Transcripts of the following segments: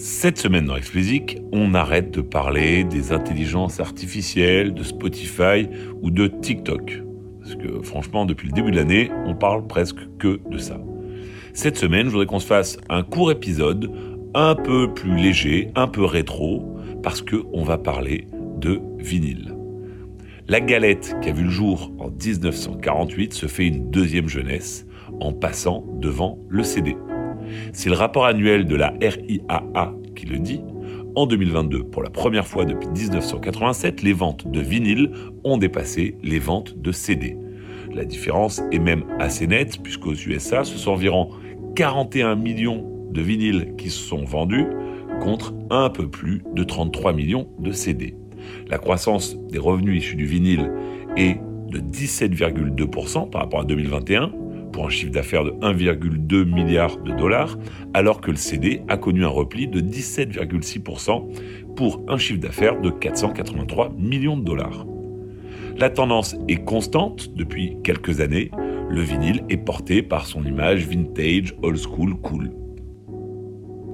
Cette semaine dans Explicit, on arrête de parler des intelligences artificielles, de Spotify ou de TikTok. Parce que franchement, depuis le début de l'année, on parle presque que de ça. Cette semaine, je voudrais qu'on se fasse un court épisode un peu plus léger, un peu rétro, parce qu'on va parler de vinyle. La galette qui a vu le jour en 1948 se fait une deuxième jeunesse en passant devant le CD. C'est le rapport annuel de la RIAA qui le dit. En 2022, pour la première fois depuis 1987, les ventes de vinyle ont dépassé les ventes de CD. La différence est même assez nette, puisqu'aux USA, ce sont environ 41 millions de vinyles qui se sont vendus contre un peu plus de 33 millions de CD. La croissance des revenus issus du vinyle est de 17,2% par rapport à 2021, un chiffre d'affaires de 1,2 milliard de dollars, alors que le CD a connu un repli de 17,6% pour un chiffre d'affaires de 483 millions de dollars. La tendance est constante depuis quelques années. Le vinyle est porté par son image vintage, old school, cool.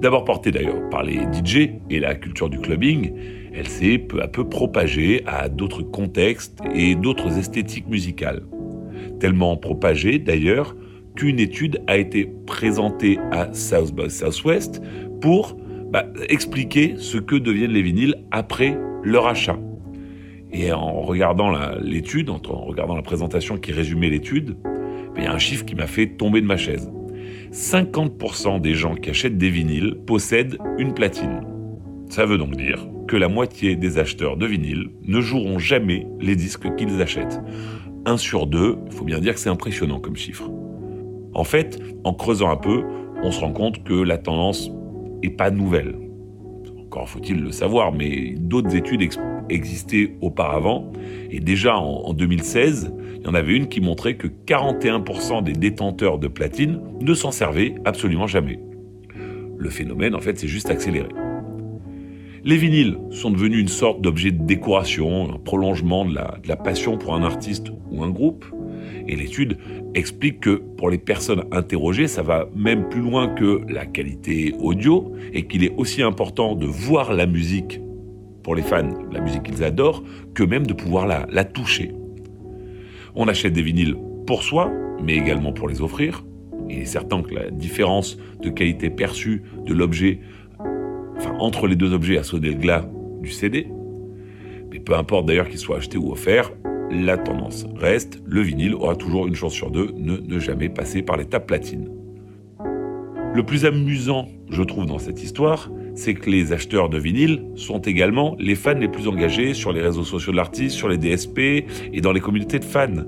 D'abord portée d'ailleurs par les DJ et la culture du clubbing, elle s'est peu à peu propagée à d'autres contextes et d'autres esthétiques musicales. Tellement propagée d'ailleurs qu'une étude a été présentée à South by Southwest pour bah, expliquer ce que deviennent les vinyles après leur achat. Et en regardant l'étude, en regardant la présentation qui résumait l'étude, il y a un chiffre qui m'a fait tomber de ma chaise. 50% des gens qui achètent des vinyles possèdent une platine. Ça veut donc dire que la moitié des acheteurs de vinyles ne joueront jamais les disques qu'ils achètent. 1 sur 2, il faut bien dire que c'est impressionnant comme chiffre. En fait, en creusant un peu, on se rend compte que la tendance n'est pas nouvelle. Encore faut-il le savoir, mais d'autres études existaient auparavant. Et déjà en 2016, il y en avait une qui montrait que 41% des détenteurs de platine ne s'en servaient absolument jamais. Le phénomène, en fait, s'est juste accéléré. Les vinyles sont devenus une sorte d'objet de décoration, un prolongement de la, de la, passion pour un artiste ou un groupe. Et l'étude explique que pour les personnes interrogées, ça va même plus loin que la qualité audio et qu'il est aussi important de voir la musique pour les fans, la musique qu'ils adorent, que même de pouvoir la, toucher. On achète des vinyles pour soi, mais également pour les offrir. il est certain que la différence de qualité perçue de l'objet enfin entre les deux objets à sonner le glas du CD. Mais peu importe d'ailleurs qu'il soit acheté ou offert, la tendance reste, le vinyle aura toujours une chance sur deux de ne jamais passer par l'étape platine. Le plus amusant, je trouve, dans cette histoire, c'est que les acheteurs de vinyle sont également les fans les plus engagés sur les réseaux sociaux de l'artiste, sur les DSP et dans les communautés de fans.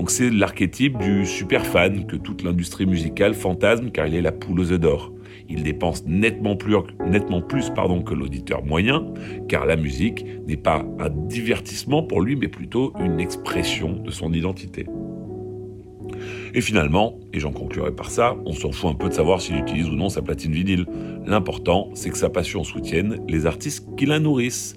Donc c'est l'archétype du super fan que toute l'industrie musicale fantasme car il est la poule aux œufs d'or. Il dépense nettement plus, nettement plus pardon, que l'auditeur moyen, car la musique n'est pas un divertissement pour lui, mais plutôt une expression de son identité. Et finalement, et j'en conclurai par ça, on s'en fout un peu de savoir s'il utilise ou non sa platine vinyle. L'important, c'est que sa passion soutienne les artistes qui la nourrissent.